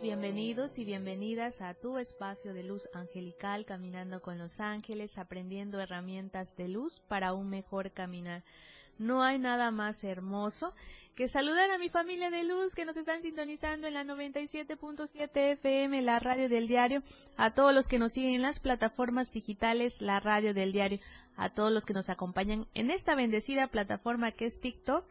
Bienvenidos y bienvenidas a tu espacio de luz angelical, caminando con los ángeles, aprendiendo herramientas de luz para un mejor caminar. No hay nada más hermoso que saludar a mi familia de luz que nos están sintonizando en la 97.7 FM, la radio del diario, a todos los que nos siguen en las plataformas digitales, la radio del diario, a todos los que nos acompañan en esta bendecida plataforma que es TikTok,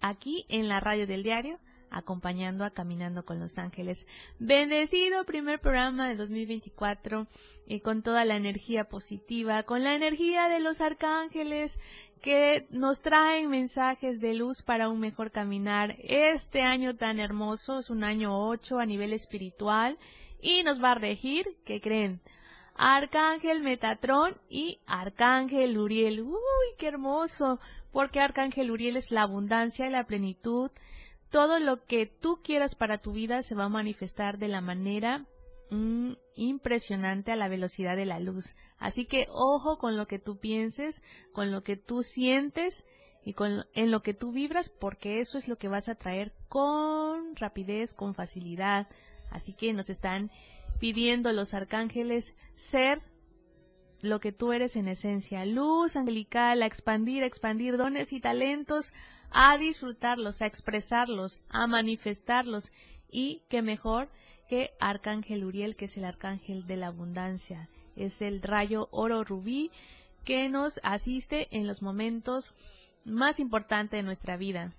aquí en la radio del diario acompañando a Caminando con los Ángeles. Bendecido primer programa de 2024 y con toda la energía positiva, con la energía de los arcángeles que nos traen mensajes de luz para un mejor caminar. Este año tan hermoso es un año 8 a nivel espiritual y nos va a regir, ¿qué creen? Arcángel Metatrón y Arcángel Uriel. Uy, qué hermoso, porque Arcángel Uriel es la abundancia y la plenitud, todo lo que tú quieras para tu vida se va a manifestar de la manera mm, impresionante a la velocidad de la luz. Así que ojo con lo que tú pienses, con lo que tú sientes y con en lo que tú vibras, porque eso es lo que vas a traer con rapidez, con facilidad. Así que nos están pidiendo los arcángeles ser lo que tú eres en esencia, luz angelical, a expandir, a expandir dones y talentos a disfrutarlos, a expresarlos, a manifestarlos. Y qué mejor que Arcángel Uriel, que es el Arcángel de la Abundancia. Es el rayo oro rubí que nos asiste en los momentos más importantes de nuestra vida.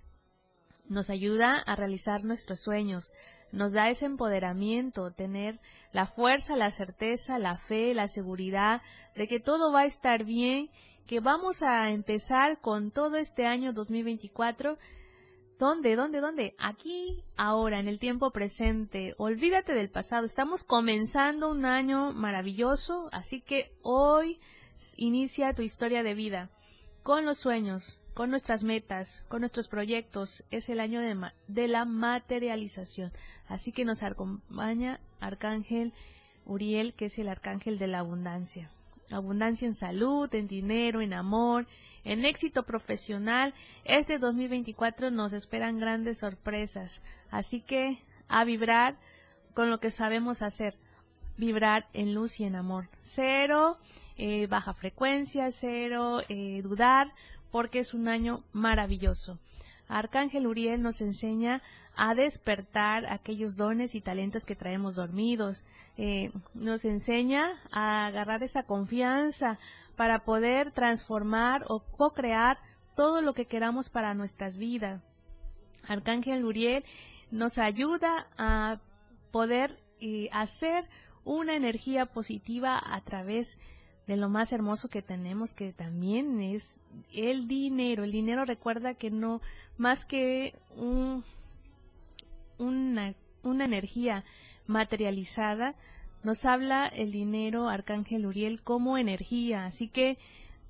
Nos ayuda a realizar nuestros sueños, nos da ese empoderamiento, tener la fuerza, la certeza, la fe, la seguridad de que todo va a estar bien que vamos a empezar con todo este año 2024. ¿Dónde? ¿Dónde? ¿Dónde? Aquí, ahora, en el tiempo presente. Olvídate del pasado. Estamos comenzando un año maravilloso, así que hoy inicia tu historia de vida con los sueños, con nuestras metas, con nuestros proyectos. Es el año de, de la materialización. Así que nos acompaña Arcángel Uriel, que es el Arcángel de la Abundancia abundancia en salud, en dinero, en amor, en éxito profesional. Este 2024 nos esperan grandes sorpresas, así que a vibrar con lo que sabemos hacer, vibrar en luz y en amor. Cero eh, baja frecuencia, cero eh, dudar, porque es un año maravilloso. Arcángel Uriel nos enseña a despertar aquellos dones y talentos que traemos dormidos. Eh, nos enseña a agarrar esa confianza para poder transformar o co-crear todo lo que queramos para nuestras vidas. Arcángel Uriel nos ayuda a poder eh, hacer una energía positiva a través de lo más hermoso que tenemos, que también es el dinero. El dinero recuerda que no más que un, una, una energía materializada, nos habla el dinero, Arcángel Uriel, como energía. Así que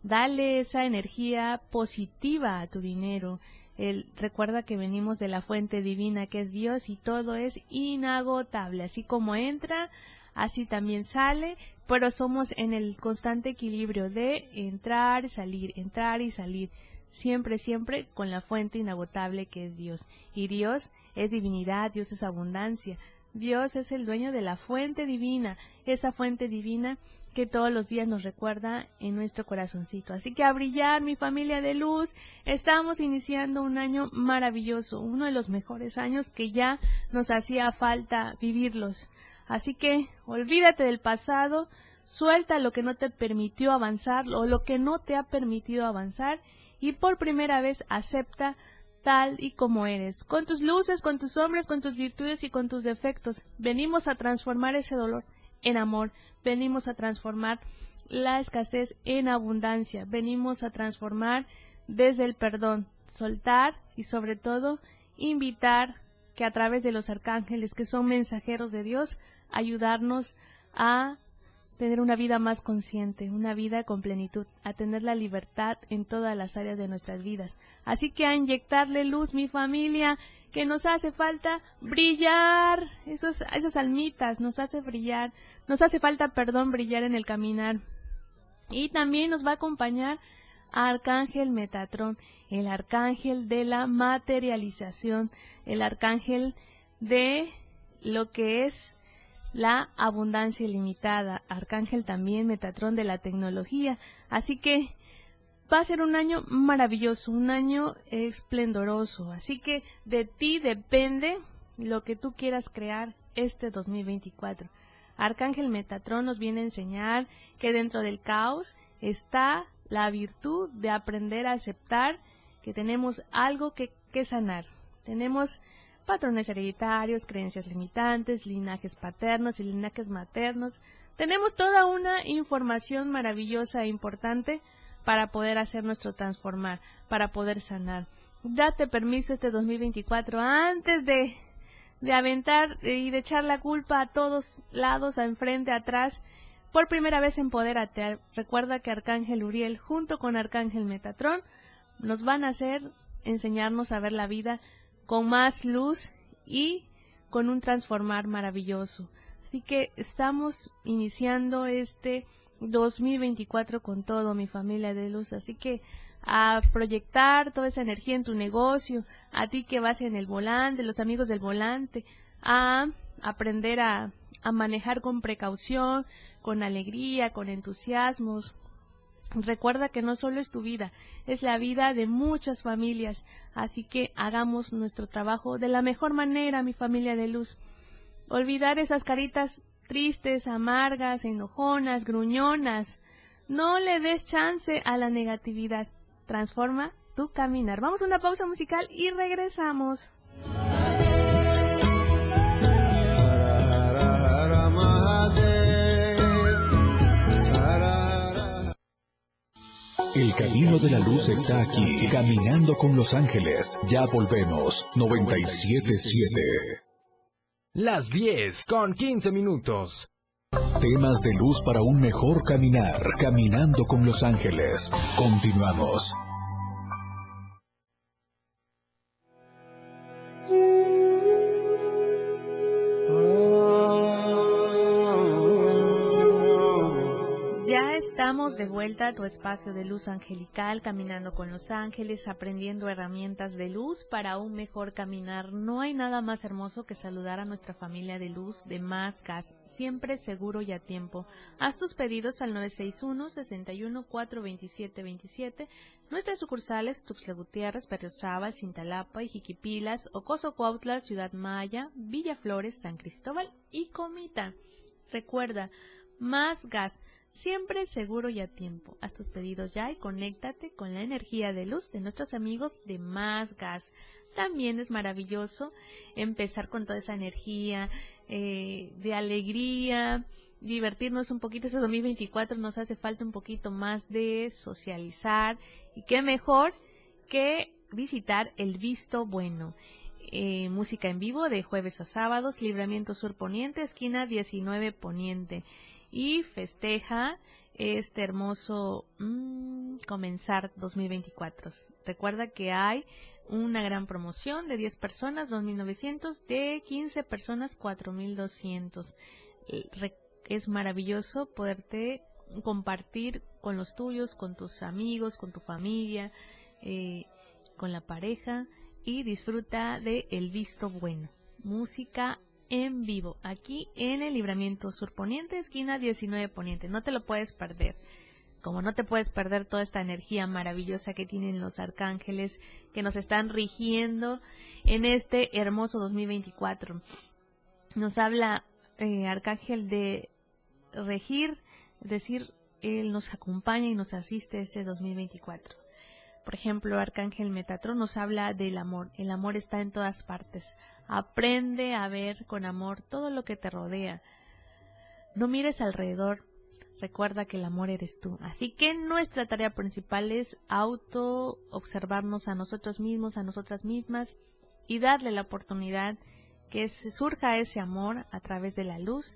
dale esa energía positiva a tu dinero. El, recuerda que venimos de la fuente divina que es Dios y todo es inagotable. Así como entra, así también sale, pero somos en el constante equilibrio de entrar, salir, entrar y salir siempre, siempre con la fuente inagotable que es Dios. Y Dios es divinidad, Dios es abundancia. Dios es el dueño de la fuente divina, esa fuente divina que todos los días nos recuerda en nuestro corazoncito. Así que a brillar, mi familia de luz, estamos iniciando un año maravilloso, uno de los mejores años que ya nos hacía falta vivirlos. Así que olvídate del pasado, suelta lo que no te permitió avanzar o lo que no te ha permitido avanzar y por primera vez acepta tal y como eres, con tus luces, con tus sombras, con tus virtudes y con tus defectos. Venimos a transformar ese dolor en amor, venimos a transformar la escasez en abundancia. Venimos a transformar desde el perdón, soltar y sobre todo invitar que a través de los arcángeles que son mensajeros de Dios, ayudarnos a tener una vida más consciente, una vida con plenitud, a tener la libertad en todas las áreas de nuestras vidas. Así que a inyectarle luz, mi familia, que nos hace falta brillar, esos, esas almitas, nos hace brillar, nos hace falta, perdón, brillar en el caminar. Y también nos va a acompañar Arcángel Metatrón, el arcángel de la materialización, el arcángel de lo que es la abundancia ilimitada, arcángel también Metatrón de la tecnología. Así que va a ser un año maravilloso, un año esplendoroso. Así que de ti depende lo que tú quieras crear este 2024. Arcángel Metatrón nos viene a enseñar que dentro del caos está la virtud de aprender a aceptar que tenemos algo que, que sanar. Tenemos patrones hereditarios, creencias limitantes, linajes paternos y linajes maternos. Tenemos toda una información maravillosa e importante para poder hacer nuestro transformar, para poder sanar. Date permiso este 2024 antes de, de aventar y de echar la culpa a todos lados, a enfrente, atrás. Por primera vez empodérate. Recuerda que Arcángel Uriel junto con Arcángel Metatrón nos van a hacer enseñarnos a ver la vida con más luz y con un transformar maravilloso. Así que estamos iniciando este 2024 con todo, mi familia de luz. Así que a proyectar toda esa energía en tu negocio, a ti que vas en el volante, los amigos del volante, a aprender a, a manejar con precaución, con alegría, con entusiasmos, Recuerda que no solo es tu vida, es la vida de muchas familias, así que hagamos nuestro trabajo de la mejor manera, mi familia de luz. Olvidar esas caritas tristes, amargas, enojonas, gruñonas. No le des chance a la negatividad. Transforma tu caminar. Vamos a una pausa musical y regresamos. El camino de la luz está aquí, caminando con los ángeles. Ya volvemos. 977. Las 10 con 15 minutos. Temas de luz para un mejor caminar, caminando con los ángeles. Continuamos. Estamos de vuelta a tu espacio de luz angelical, caminando con los ángeles, aprendiendo herramientas de luz para un mejor caminar. No hay nada más hermoso que saludar a nuestra familia de luz de Más Gas, siempre seguro y a tiempo. Haz tus pedidos al 961 61 427 27. Nuestras sucursales Tuxtla Gutiérrez, Berriozábal, Cintalapa, Jiquipilas, Ocoso Cuautla, Ciudad Maya, Villa Flores, San Cristóbal y Comita. Recuerda, Más Gas siempre seguro y a tiempo. Haz tus pedidos ya y conéctate con la energía de luz de nuestros amigos de Más Gas. También es maravilloso empezar con toda esa energía eh, de alegría, divertirnos un poquito. Este 2024 nos hace falta un poquito más de socializar y qué mejor que visitar el Visto Bueno. Eh, música en vivo de jueves a sábados, Libramiento Sur Poniente, esquina 19 Poniente y festeja este hermoso mm, comenzar 2024. Recuerda que hay una gran promoción de 10 personas, 2.900, de 15 personas, 4.200. Es maravilloso poderte compartir con los tuyos, con tus amigos, con tu familia, eh, con la pareja y disfruta de el visto bueno. Música en vivo, aquí en el Libramiento Sur Poniente, esquina 19 Poniente. No te lo puedes perder. Como no te puedes perder toda esta energía maravillosa que tienen los arcángeles que nos están rigiendo en este hermoso 2024. Nos habla eh, Arcángel de regir, decir, Él nos acompaña y nos asiste este 2024. Por ejemplo, Arcángel Metatron nos habla del amor. El amor está en todas partes. Aprende a ver con amor todo lo que te rodea. No mires alrededor. recuerda que el amor eres tú. Así que nuestra tarea principal es auto observarnos a nosotros mismos, a nosotras mismas y darle la oportunidad que surja ese amor a través de la luz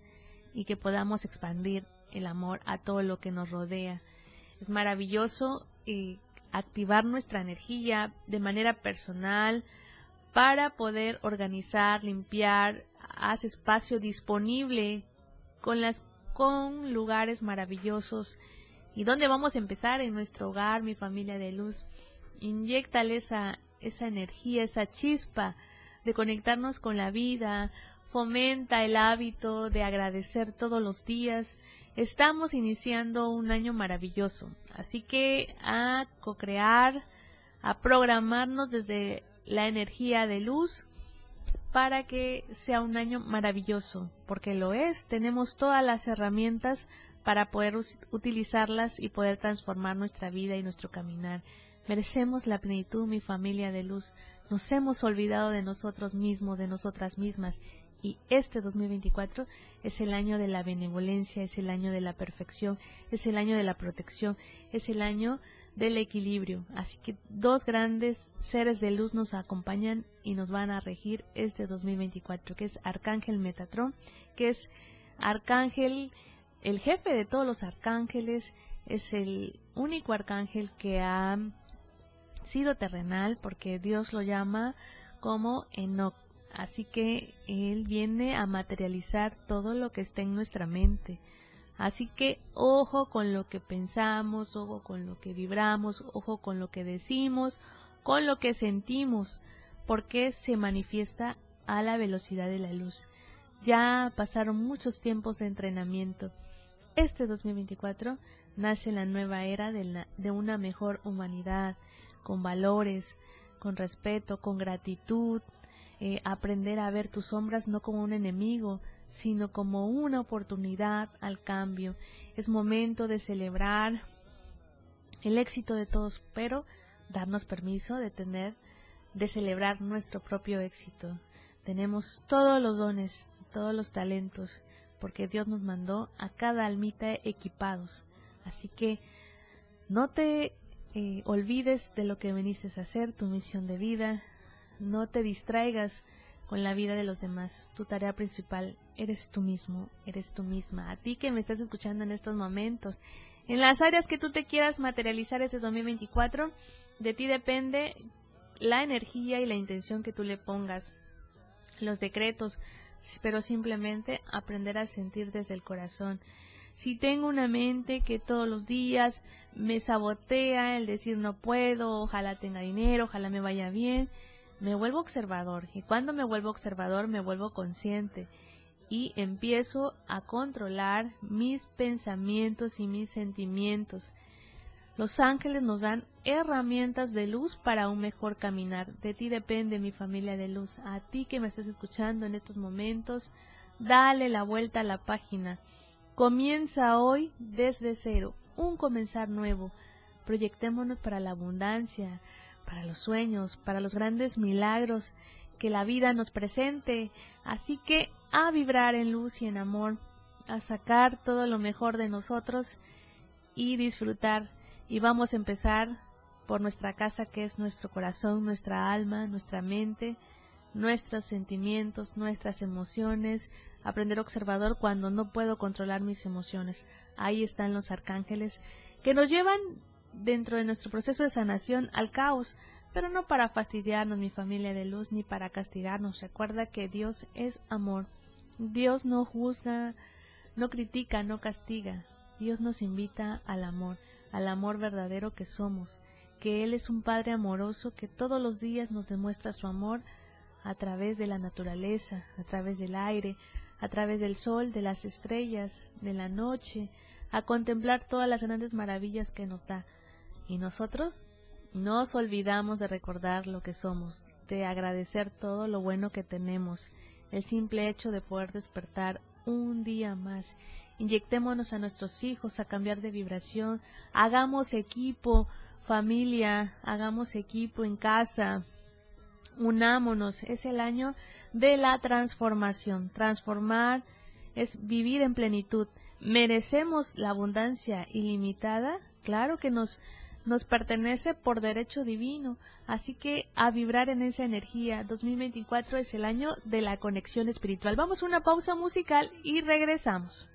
y que podamos expandir el amor a todo lo que nos rodea. Es maravilloso eh, activar nuestra energía de manera personal para poder organizar, limpiar, haz espacio disponible con las con lugares maravillosos y dónde vamos a empezar en nuestro hogar, mi familia de luz. Inyectale esa esa energía, esa chispa de conectarnos con la vida, fomenta el hábito de agradecer todos los días. Estamos iniciando un año maravilloso, así que a co-crear, a programarnos desde la energía de luz para que sea un año maravilloso, porque lo es, tenemos todas las herramientas para poder utilizarlas y poder transformar nuestra vida y nuestro caminar. Merecemos la plenitud, mi familia de luz. Nos hemos olvidado de nosotros mismos, de nosotras mismas. Y este 2024 es el año de la benevolencia, es el año de la perfección, es el año de la protección, es el año del equilibrio. Así que dos grandes seres de luz nos acompañan y nos van a regir este 2024, que es Arcángel Metatrón, que es Arcángel, el jefe de todos los arcángeles, es el único arcángel que ha sido terrenal porque Dios lo llama como Enoch. Así que Él viene a materializar todo lo que está en nuestra mente. Así que ojo con lo que pensamos, ojo con lo que vibramos, ojo con lo que decimos, con lo que sentimos, porque se manifiesta a la velocidad de la luz. Ya pasaron muchos tiempos de entrenamiento. Este 2024 nace la nueva era de, de una mejor humanidad, con valores, con respeto, con gratitud, eh, aprender a ver tus sombras no como un enemigo, sino como una oportunidad al cambio. Es momento de celebrar el éxito de todos, pero darnos permiso de tener, de celebrar nuestro propio éxito. Tenemos todos los dones, todos los talentos, porque Dios nos mandó a cada almita equipados. Así que no te eh, olvides de lo que viniste a hacer, tu misión de vida, no te distraigas con la vida de los demás. Tu tarea principal eres tú mismo, eres tú misma. A ti que me estás escuchando en estos momentos, en las áreas que tú te quieras materializar este 2024, de ti depende la energía y la intención que tú le pongas, los decretos, pero simplemente aprender a sentir desde el corazón si tengo una mente que todos los días me sabotea el decir no puedo, ojalá tenga dinero, ojalá me vaya bien, me vuelvo observador y cuando me vuelvo observador me vuelvo consciente y empiezo a controlar mis pensamientos y mis sentimientos. Los ángeles nos dan herramientas de luz para un mejor caminar. De ti depende mi familia de luz. A ti que me estás escuchando en estos momentos, dale la vuelta a la página Comienza hoy desde cero, un comenzar nuevo. Proyectémonos para la abundancia, para los sueños, para los grandes milagros que la vida nos presente. Así que a vibrar en luz y en amor, a sacar todo lo mejor de nosotros y disfrutar. Y vamos a empezar por nuestra casa que es nuestro corazón, nuestra alma, nuestra mente, nuestros sentimientos, nuestras emociones, aprender observador cuando no puedo controlar mis emociones. Ahí están los arcángeles que nos llevan dentro de nuestro proceso de sanación al caos, pero no para fastidiarnos mi familia de luz ni para castigarnos. Recuerda que Dios es amor. Dios no juzga, no critica, no castiga. Dios nos invita al amor, al amor verdadero que somos, que Él es un Padre amoroso que todos los días nos demuestra su amor a través de la naturaleza, a través del aire, a través del sol, de las estrellas, de la noche, a contemplar todas las grandes maravillas que nos da. Y nosotros nos olvidamos de recordar lo que somos, de agradecer todo lo bueno que tenemos, el simple hecho de poder despertar un día más. Inyectémonos a nuestros hijos a cambiar de vibración, hagamos equipo, familia, hagamos equipo en casa, unámonos, es el año de la transformación. Transformar es vivir en plenitud, merecemos la abundancia ilimitada, claro que nos nos pertenece por derecho divino. Así que a vibrar en esa energía. 2024 es el año de la conexión espiritual. Vamos a una pausa musical y regresamos.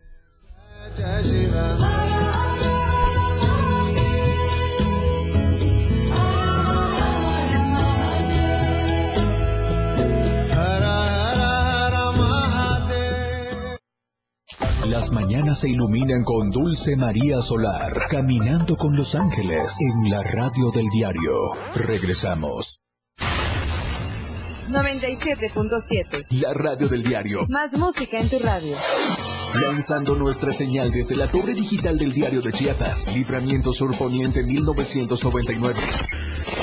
Las mañanas se iluminan con Dulce María Solar, caminando con los ángeles en la radio del diario. Regresamos. 97.7. La radio del diario. Más música en tu radio. Lanzando nuestra señal desde la torre digital del diario de Chiapas, Libramiento Sur Poniente 1999.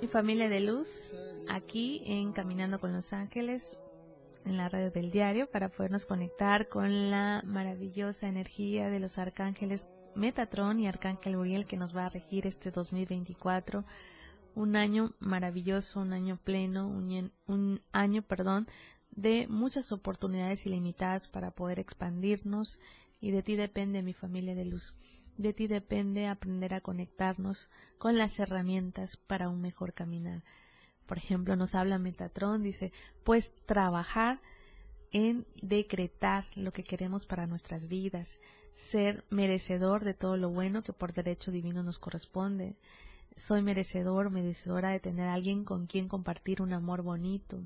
Mi familia de luz, aquí en Caminando con los Ángeles, en la radio del diario, para podernos conectar con la maravillosa energía de los arcángeles Metatron y Arcángel Uriel que nos va a regir este 2024. Un año maravilloso, un año pleno, un, un año, perdón, de muchas oportunidades ilimitadas para poder expandirnos y de ti depende mi familia de luz. De ti depende aprender a conectarnos con las herramientas para un mejor caminar. Por ejemplo, nos habla Metatron, dice, pues trabajar en decretar lo que queremos para nuestras vidas, ser merecedor de todo lo bueno que por derecho divino nos corresponde. Soy merecedor, merecedora de tener a alguien con quien compartir un amor bonito.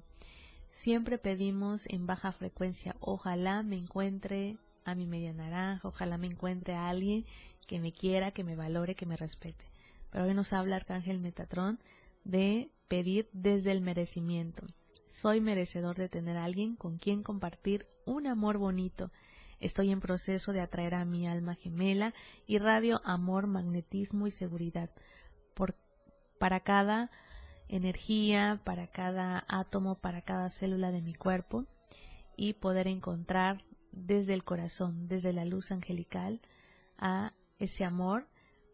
Siempre pedimos en baja frecuencia, ojalá me encuentre a mi media naranja, ojalá me encuentre a alguien que me quiera, que me valore, que me respete. Pero hoy nos habla Arcángel Metatrón de pedir desde el merecimiento. Soy merecedor de tener a alguien con quien compartir un amor bonito. Estoy en proceso de atraer a mi alma gemela y radio amor, magnetismo y seguridad. Por, para cada energía, para cada átomo, para cada célula de mi cuerpo y poder encontrar desde el corazón, desde la luz angelical, a ese amor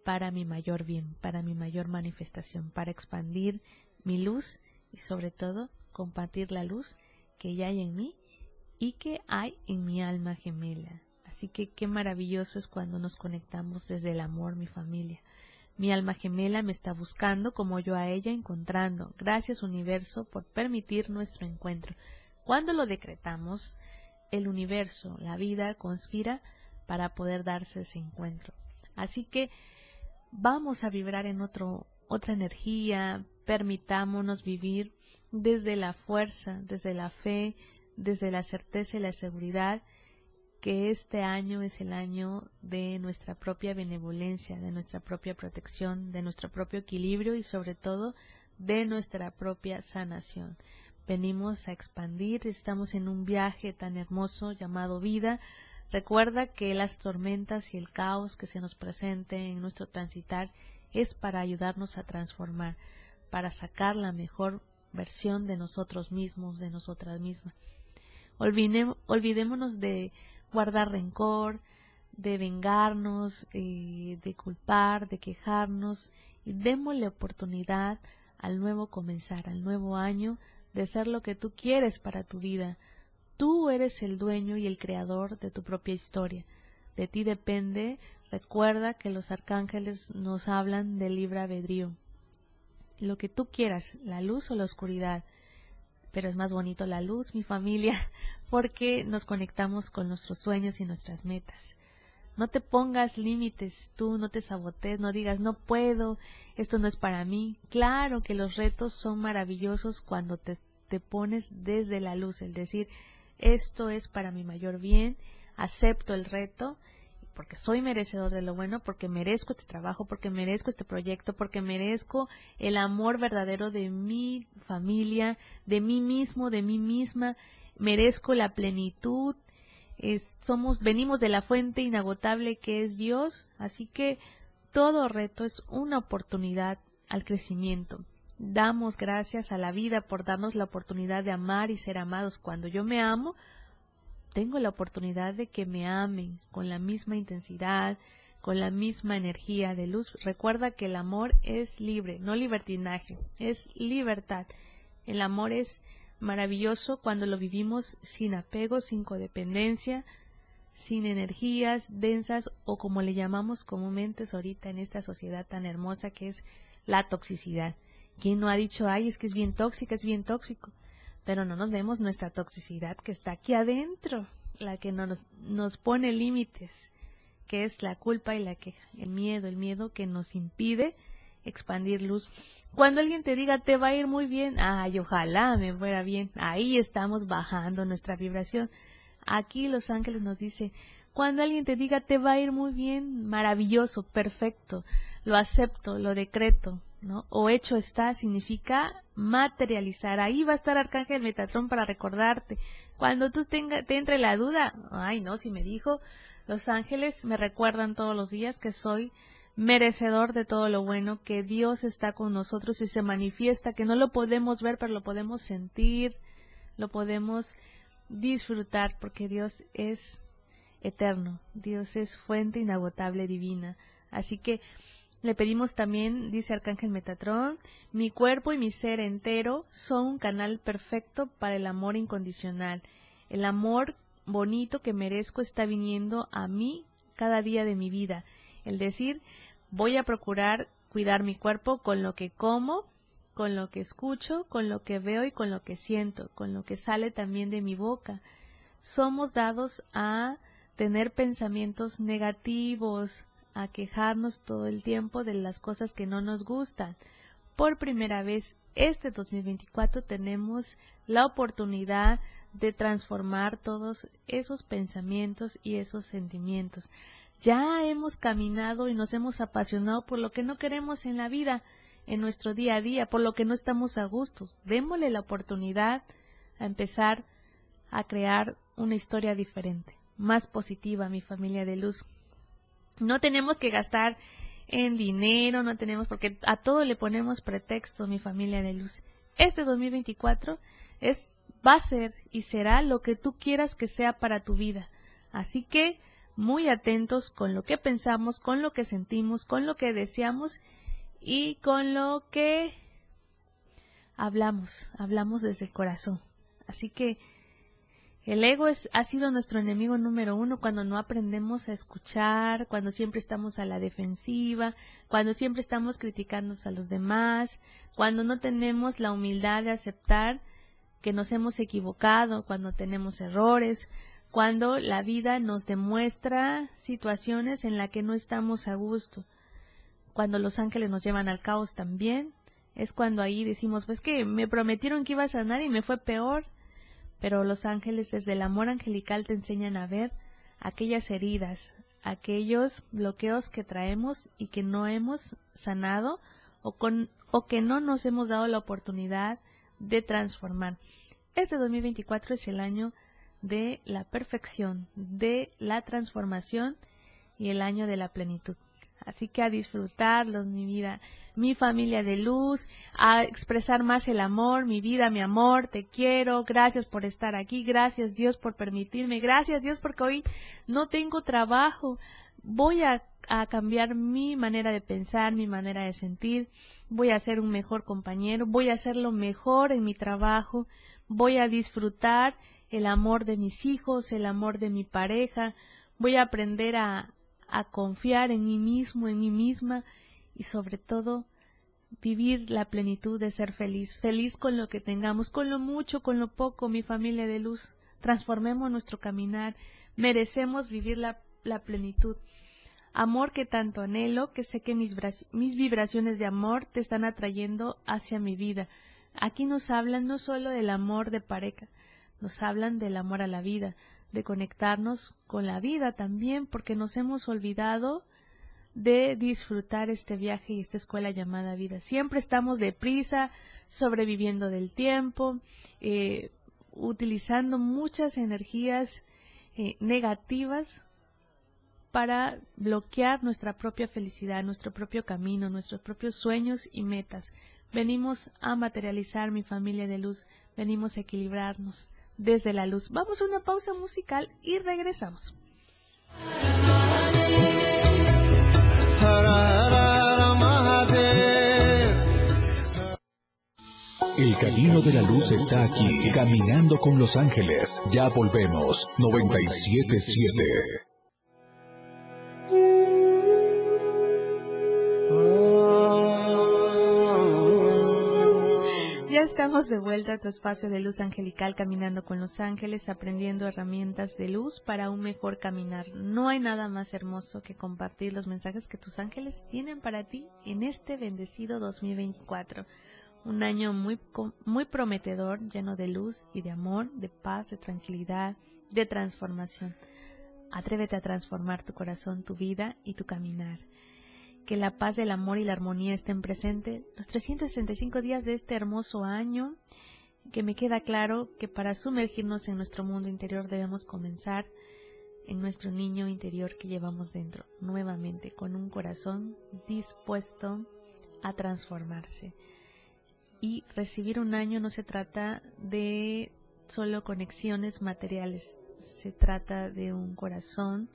para mi mayor bien, para mi mayor manifestación, para expandir mi luz y sobre todo compartir la luz que ya hay en mí y que hay en mi alma gemela. Así que qué maravilloso es cuando nos conectamos desde el amor, mi familia. Mi alma gemela me está buscando como yo a ella encontrando. Gracias universo por permitir nuestro encuentro. Cuando lo decretamos, el universo, la vida conspira para poder darse ese encuentro. Así que vamos a vibrar en otro, otra energía, permitámonos vivir desde la fuerza, desde la fe, desde la certeza y la seguridad que este año es el año de nuestra propia benevolencia, de nuestra propia protección, de nuestro propio equilibrio y sobre todo de nuestra propia sanación. Venimos a expandir, estamos en un viaje tan hermoso llamado vida. Recuerda que las tormentas y el caos que se nos presente en nuestro transitar es para ayudarnos a transformar, para sacar la mejor versión de nosotros mismos, de nosotras mismas. olvidémonos de guardar rencor, de vengarnos, eh, de culpar, de quejarnos y démosle oportunidad al nuevo comenzar, al nuevo año, de ser lo que tú quieres para tu vida. Tú eres el dueño y el creador de tu propia historia. De ti depende, recuerda que los arcángeles nos hablan de libre albedrío. Lo que tú quieras, la luz o la oscuridad, pero es más bonito la luz, mi familia, porque nos conectamos con nuestros sueños y nuestras metas. No te pongas límites, tú no te sabotees, no digas no puedo, esto no es para mí. Claro que los retos son maravillosos cuando te, te pones desde la luz, el decir esto es para mi mayor bien, acepto el reto, porque soy merecedor de lo bueno, porque merezco este trabajo, porque merezco este proyecto, porque merezco el amor verdadero de mi familia, de mí mismo, de mí misma, merezco la plenitud, somos, venimos de la fuente inagotable que es Dios, así que todo reto es una oportunidad al crecimiento. Damos gracias a la vida por darnos la oportunidad de amar y ser amados. Cuando yo me amo, tengo la oportunidad de que me amen con la misma intensidad, con la misma energía de luz. Recuerda que el amor es libre, no libertinaje, es libertad. El amor es maravilloso cuando lo vivimos sin apego, sin codependencia, sin energías densas o como le llamamos comúnmente ahorita en esta sociedad tan hermosa que es la toxicidad. ¿Quién no ha dicho, ay, es que es bien tóxica, es bien tóxico? Pero no nos vemos nuestra toxicidad que está aquí adentro, la que nos, nos pone límites, que es la culpa y la queja, el miedo, el miedo que nos impide expandir luz. Cuando alguien te diga te va a ir muy bien, ay, ojalá me fuera bien, ahí estamos bajando nuestra vibración. Aquí Los Ángeles nos dice, cuando alguien te diga te va a ir muy bien, maravilloso, perfecto, lo acepto, lo decreto, ¿no? O hecho está significa materializar. Ahí va a estar Arcángel Metatrón para recordarte. Cuando tú tenga, te entre la duda, ay no, si me dijo, los ángeles me recuerdan todos los días que soy merecedor de todo lo bueno, que Dios está con nosotros y se manifiesta, que no lo podemos ver, pero lo podemos sentir, lo podemos disfrutar, porque Dios es eterno, Dios es fuente inagotable divina. Así que le pedimos también, dice Arcángel Metatrón, mi cuerpo y mi ser entero son un canal perfecto para el amor incondicional. El amor bonito que merezco está viniendo a mí cada día de mi vida. El decir, voy a procurar cuidar mi cuerpo con lo que como, con lo que escucho, con lo que veo y con lo que siento, con lo que sale también de mi boca. Somos dados a tener pensamientos negativos, a quejarnos todo el tiempo de las cosas que no nos gustan. Por primera vez este 2024 tenemos la oportunidad de transformar todos esos pensamientos y esos sentimientos. Ya hemos caminado y nos hemos apasionado por lo que no queremos en la vida, en nuestro día a día, por lo que no estamos a gusto. Démosle la oportunidad a empezar a crear una historia diferente, más positiva, mi familia de luz. No tenemos que gastar en dinero, no tenemos porque a todo le ponemos pretexto, mi familia de luz. Este 2024 es va a ser y será lo que tú quieras que sea para tu vida. Así que muy atentos con lo que pensamos, con lo que sentimos, con lo que deseamos y con lo que hablamos, hablamos desde el corazón. Así que el ego es, ha sido nuestro enemigo número uno cuando no aprendemos a escuchar, cuando siempre estamos a la defensiva, cuando siempre estamos criticando a los demás, cuando no tenemos la humildad de aceptar que nos hemos equivocado, cuando tenemos errores, cuando la vida nos demuestra situaciones en las que no estamos a gusto. Cuando los ángeles nos llevan al caos también, es cuando ahí decimos, pues que me prometieron que iba a sanar y me fue peor. Pero los ángeles desde el amor angelical te enseñan a ver aquellas heridas, aquellos bloqueos que traemos y que no hemos sanado o, con, o que no nos hemos dado la oportunidad de transformar. Este 2024 es el año de la perfección, de la transformación y el año de la plenitud. Así que a disfrutarlos, mi vida, mi familia de luz, a expresar más el amor, mi vida, mi amor, te quiero, gracias por estar aquí, gracias Dios por permitirme, gracias Dios porque hoy no tengo trabajo, voy a, cambiar mi manera de pensar, mi manera de sentir, voy a ser un mejor compañero, voy a hacerlo mejor en mi trabajo, voy a disfrutar el amor de mis hijos, el amor de mi pareja, voy a aprender a, a confiar en mí mismo, en mí misma y sobre todo vivir la plenitud de ser feliz, feliz con lo que tengamos, con lo mucho, con lo poco, mi familia de luz. Transformemos nuestro caminar, merecemos vivir la, la plenitud. Amor que tanto anhelo, que sé que mis, mis vibraciones de amor te están atrayendo hacia mi vida. Aquí nos hablan no solo del amor de pareja, nos hablan del amor a la vida, de conectarnos con la vida también, porque nos hemos olvidado de disfrutar este viaje y esta escuela llamada vida. Siempre estamos deprisa, sobreviviendo del tiempo, eh, utilizando muchas energías eh, negativas para bloquear nuestra propia felicidad, nuestro propio camino, nuestros propios sueños y metas. Venimos a materializar mi familia de luz, venimos a equilibrarnos desde la luz. Vamos a una pausa musical y regresamos. El camino de la luz está aquí, caminando con los ángeles. Ya volvemos. 977. Estamos de vuelta a tu espacio de luz angelical caminando con los ángeles, aprendiendo herramientas de luz para un mejor caminar. No hay nada más hermoso que compartir los mensajes que tus ángeles tienen para ti en este bendecido 2024 un año muy, muy prometedor, lleno de luz y de amor, de paz, de tranquilidad, de transformación. Atrévete a transformar tu corazón, tu vida y tu caminar. Que la paz, el amor y la armonía estén presentes. Los 365 días de este hermoso año, que me queda claro que para sumergirnos en nuestro mundo interior debemos comenzar en nuestro niño interior que llevamos dentro, nuevamente, con un corazón dispuesto a transformarse. Y recibir un año no se trata de solo conexiones materiales, se trata de un corazón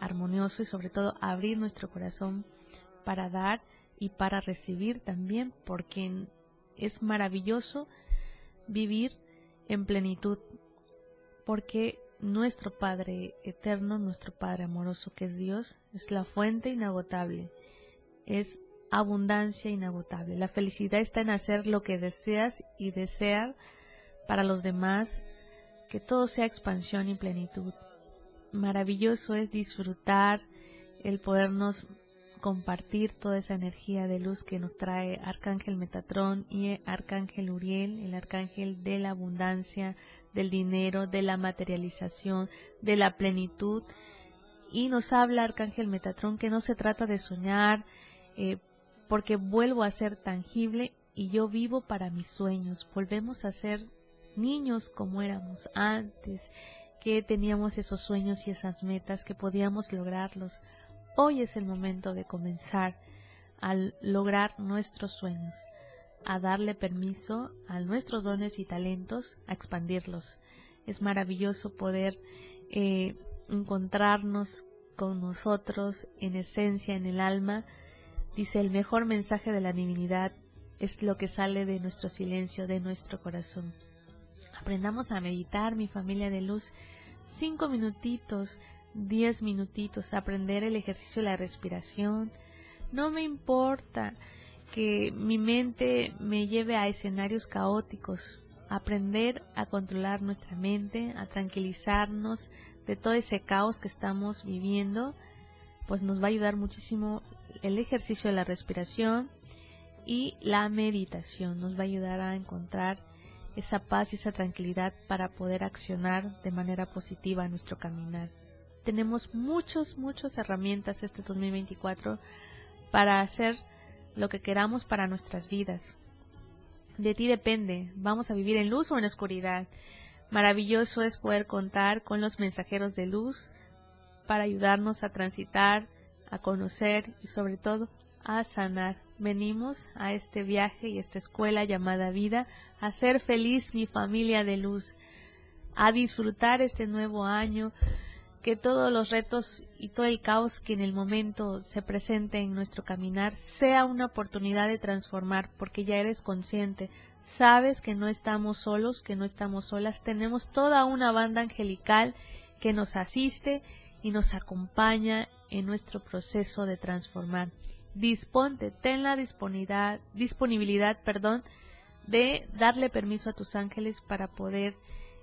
armonioso y sobre todo abrir nuestro corazón para dar y para recibir también, porque es maravilloso vivir en plenitud, porque nuestro Padre eterno, nuestro Padre amoroso que es Dios, es la fuente inagotable, es abundancia inagotable. La felicidad está en hacer lo que deseas y desear para los demás, que todo sea expansión y plenitud. Maravilloso es disfrutar el podernos compartir toda esa energía de luz que nos trae Arcángel Metatrón y Arcángel Uriel, el Arcángel de la abundancia, del dinero, de la materialización, de la plenitud. Y nos habla Arcángel Metatrón que no se trata de soñar, eh, porque vuelvo a ser tangible y yo vivo para mis sueños. Volvemos a ser niños como éramos antes, que teníamos esos sueños y esas metas, que podíamos lograrlos. Hoy es el momento de comenzar a lograr nuestros sueños, a darle permiso a nuestros dones y talentos a expandirlos. Es maravilloso poder eh, encontrarnos con nosotros en esencia, en el alma, Dice, el mejor mensaje de la divinidad es lo que sale de nuestro silencio, de nuestro corazón. Aprendamos a meditar, mi familia de luz, cinco minutitos, diez minutitos, aprender el ejercicio de la respiración. No me importa que mi mente me lleve a escenarios caóticos, aprender a controlar nuestra mente, a tranquilizarnos de todo ese caos que estamos viviendo, pues nos va a ayudar muchísimo el ejercicio de la respiración y la meditación nos va a ayudar a encontrar esa paz y esa tranquilidad para poder accionar de manera positiva nuestro caminar. Tenemos muchas, muchas herramientas este 2024 para hacer lo que queramos para nuestras vidas. De ti depende, vamos a vivir en luz o en oscuridad. Maravilloso es poder contar con los mensajeros de luz para ayudarnos a transitar a conocer y sobre todo a sanar. Venimos a este viaje y esta escuela llamada vida a ser feliz mi familia de luz, a disfrutar este nuevo año, que todos los retos y todo el caos que en el momento se presente en nuestro caminar sea una oportunidad de transformar, porque ya eres consciente, sabes que no estamos solos, que no estamos solas, tenemos toda una banda angelical que nos asiste y nos acompaña en nuestro proceso de transformar. Disponte, ten la disponibilidad, disponibilidad perdón, de darle permiso a tus ángeles para poder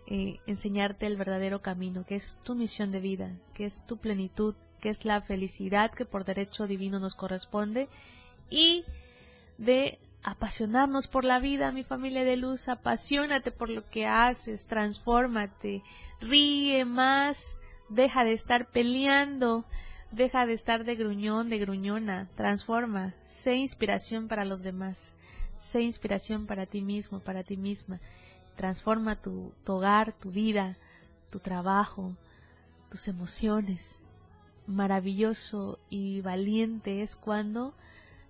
eh, enseñarte el verdadero camino, que es tu misión de vida, que es tu plenitud, que es la felicidad que por derecho divino nos corresponde y de apasionarnos por la vida, mi familia de luz, apasionate por lo que haces, transfórmate, ríe más, deja de estar peleando, deja de estar de gruñón, de gruñona, transforma, sé inspiración para los demás, sé inspiración para ti mismo, para ti misma, transforma tu, hogar, tu vida, tu trabajo, tus emociones. Maravilloso y valiente es cuando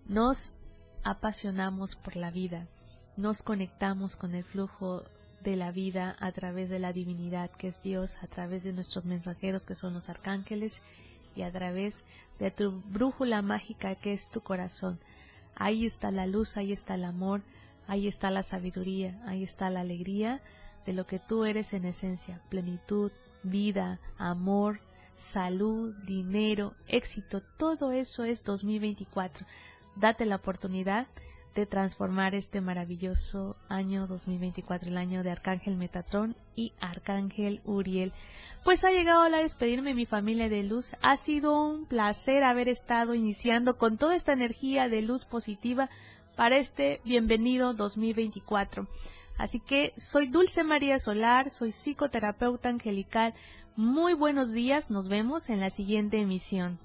nos apasionamos por la vida, nos conectamos con el flujo de la vida a través de la divinidad que es Dios, a través de nuestros mensajeros que son los arcángeles y a través de tu brújula mágica que es tu corazón. Ahí está la luz, ahí está el amor, ahí está la sabiduría, ahí está la alegría de lo que tú eres en esencia, plenitud, vida, amor, salud, dinero, éxito, todo eso es 2024 date la oportunidad de transformar este maravilloso año 2024, el año de Arcángel Metatrón y Arcángel Uriel. Pues ha llegado la despedirme mi familia de luz. Ha sido un placer haber estado iniciando con toda esta energía de luz positiva para este bienvenido 2024. Así que soy Dulce María Solar, soy psicoterapeuta angelical. Muy buenos días, nos vemos en la siguiente emisión.